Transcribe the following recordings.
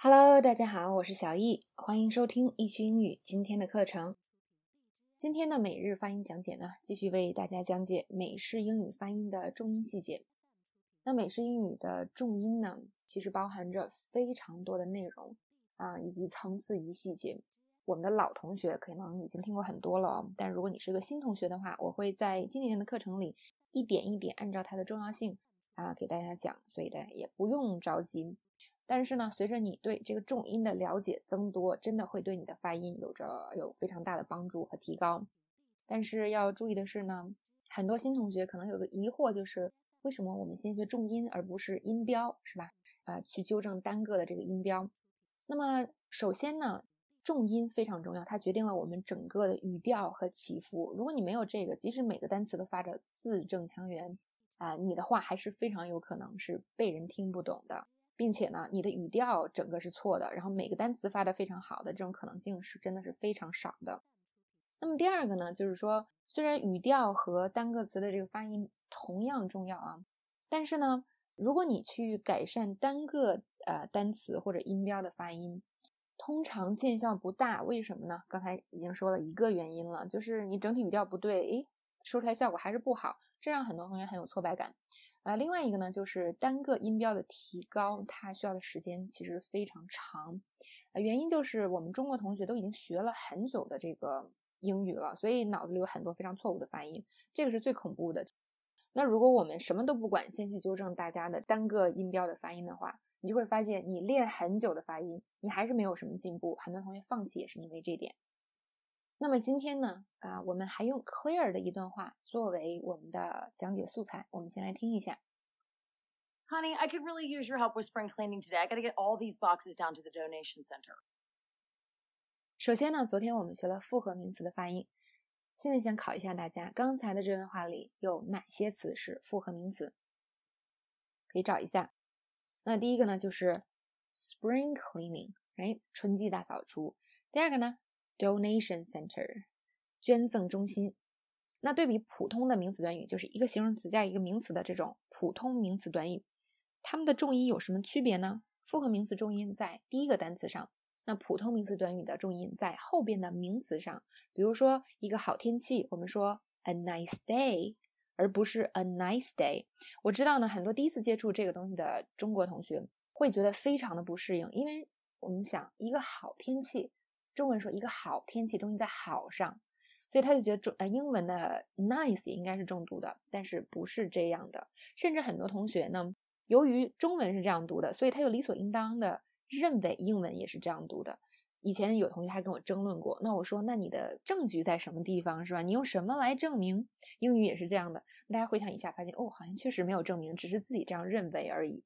Hello，大家好，我是小易，欢迎收听易趣英语今天的课程。今天的每日发音讲解呢，继续为大家讲解美式英语发音的重音细节。那美式英语的重音呢，其实包含着非常多的内容啊，以及层次以及细节。我们的老同学可能已经听过很多了哦，但如果你是个新同学的话，我会在今年的课程里一点一点按照它的重要性啊给大家讲，所以大家也不用着急。但是呢，随着你对这个重音的了解增多，真的会对你的发音有着有非常大的帮助和提高。但是要注意的是呢，很多新同学可能有个疑惑，就是为什么我们先学重音而不是音标，是吧？啊，去纠正单个的这个音标。那么首先呢。重音非常重要，它决定了我们整个的语调和起伏。如果你没有这个，即使每个单词都发着字正腔圆，啊，你的话还是非常有可能是被人听不懂的，并且呢，你的语调整个是错的，然后每个单词发的非常好的这种可能性是真的是非常少的。那么第二个呢，就是说，虽然语调和单个词的这个发音同样重要啊，但是呢，如果你去改善单个呃单词或者音标的发音，通常见效不大，为什么呢？刚才已经说了一个原因了，就是你整体语调不对，诶，说出来效果还是不好，这让很多同学很有挫败感。呃，另外一个呢，就是单个音标的提高，它需要的时间其实非常长。呃，原因就是我们中国同学都已经学了很久的这个英语了，所以脑子里有很多非常错误的发音，这个是最恐怖的。那如果我们什么都不管，先去纠正大家的单个音标的发音的话，你就会发现，你练很久的发音，你还是没有什么进步。很多同学放弃也是因为这点。那么今天呢，啊，我们还用 Clear 的一段话作为我们的讲解素材。我们先来听一下。Honey, I could really use your help with spring cleaning today. I got to get all these boxes down to the donation center. 首先呢，昨天我们学了复合名词的发音，现在想考一下大家，刚才的这段话里有哪些词是复合名词？可以找一下。那第一个呢，就是 spring cleaning，哎，春季大扫除。第二个呢，donation center，捐赠中心。那对比普通的名词短语，就是一个形容词加一个名词的这种普通名词短语，它们的重音有什么区别呢？复合名词重音在第一个单词上，那普通名词短语的重音在后边的名词上。比如说一个好天气，我们说 a nice day。而不是 a nice day。我知道呢，很多第一次接触这个东西的中国同学会觉得非常的不适应，因为我们想一个好天气，中文说一个好天气，重音在好上，所以他就觉得中呃英文的 nice 应该是重读的，但是不是这样的。甚至很多同学呢，由于中文是这样读的，所以他就理所应当的认为英文也是这样读的。以前有同学还跟我争论过，那我说，那你的证据在什么地方，是吧？你用什么来证明？英语也是这样的。大家回想一下，发现哦，好像确实没有证明，只是自己这样认为而已。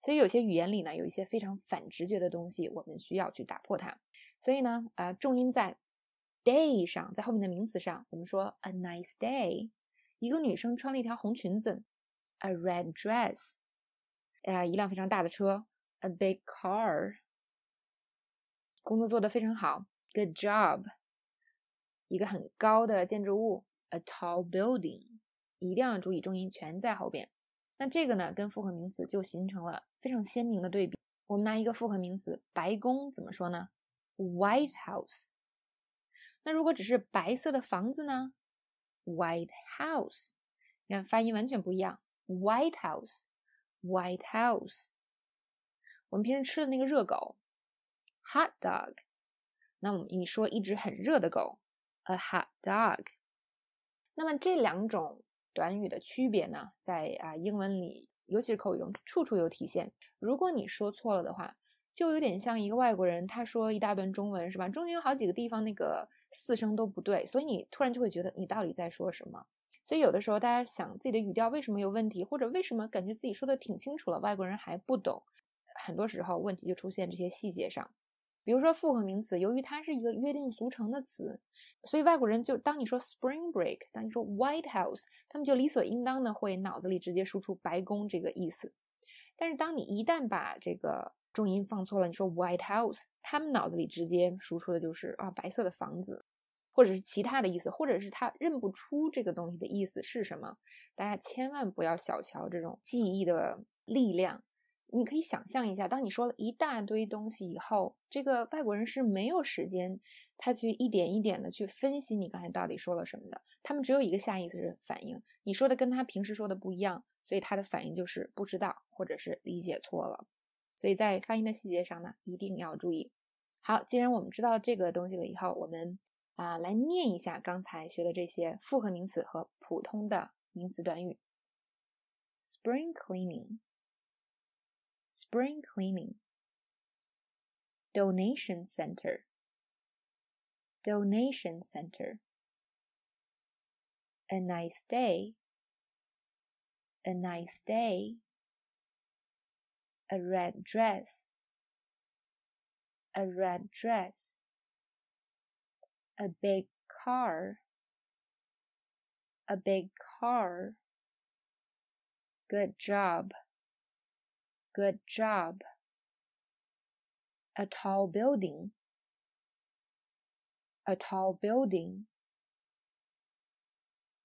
所以有些语言里呢，有一些非常反直觉的东西，我们需要去打破它。所以呢，啊，重音在 day 上，在后面的名词上，我们说 a nice day，一个女生穿了一条红裙子，a red dress，哎呀，一辆非常大的车，a big car。工作做得非常好，good job。一个很高的建筑物，a tall building。一定要注意重音全在后边。那这个呢，跟复合名词就形成了非常鲜明的对比。我们拿一个复合名词，白宫怎么说呢？White House。那如果只是白色的房子呢？White House。你看发音完全不一样，White House，White House。我们平时吃的那个热狗。hot dog，那我们一说一只很热的狗，a hot dog。那么这两种短语的区别呢，在啊英文里，尤其是口语中，处处有体现。如果你说错了的话，就有点像一个外国人，他说一大段中文是吧？中间有好几个地方那个四声都不对，所以你突然就会觉得你到底在说什么。所以有的时候大家想自己的语调为什么有问题，或者为什么感觉自己说的挺清楚了，外国人还不懂，很多时候问题就出现这些细节上。比如说复合名词，由于它是一个约定俗成的词，所以外国人就当你说 Spring Break，当你说 White House，他们就理所应当的会脑子里直接输出白宫这个意思。但是当你一旦把这个重音放错了，你说 White House，他们脑子里直接输出的就是啊白色的房子，或者是其他的意思，或者是他认不出这个东西的意思是什么。大家千万不要小瞧这种记忆的力量。你可以想象一下，当你说了一大堆东西以后，这个外国人是没有时间他去一点一点的去分析你刚才到底说了什么的，他们只有一个下意识的反应，你说的跟他平时说的不一样，所以他的反应就是不知道或者是理解错了。所以在发音的细节上呢，一定要注意。好，既然我们知道这个东西了以后，我们啊来念一下刚才学的这些复合名词和普通的名词短语。Spring cleaning, spring cleaning. Donation center, donation center. A nice day, a nice day. A red dress, a red dress. A big car, a big car. Good job, good job. A tall building, a tall building.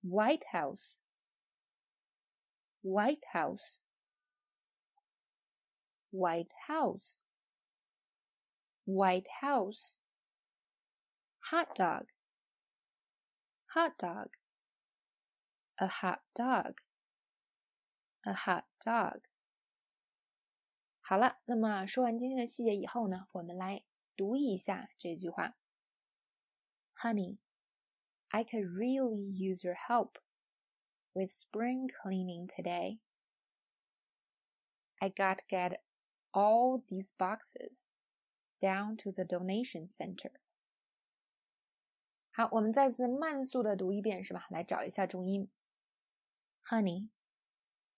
White House, White House. White House, White House. Hot dog, hot dog. A hot dog, a hot dog. 好了，那么说完今天的细节以后呢，我们来读一下这句话。Honey, I could really use your help with spring cleaning today. I got to get all these boxes down to the donation center. 好，我们再次慢速的读一遍，是吧？来找一下重音。Honey,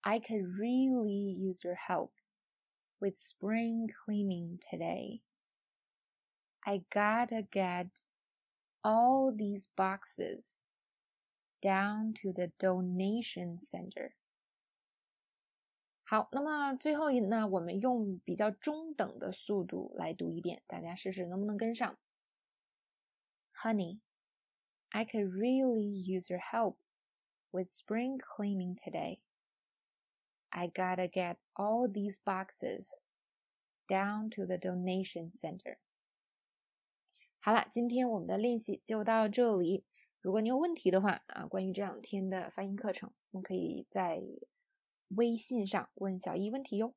I could really use your help with spring cleaning today. I gotta get all these boxes down to the donation center. 好，那么最后一呢，我们用比较中等的速度来读一遍，大家试试能不能跟上。Honey, I could really use your help with spring cleaning today. I gotta get all these boxes down to the donation center. 好了，今天我们的练习就到这里。如果你有问题的话啊，关于这两天的发音课程，我们可以在微信上问小易问题哟。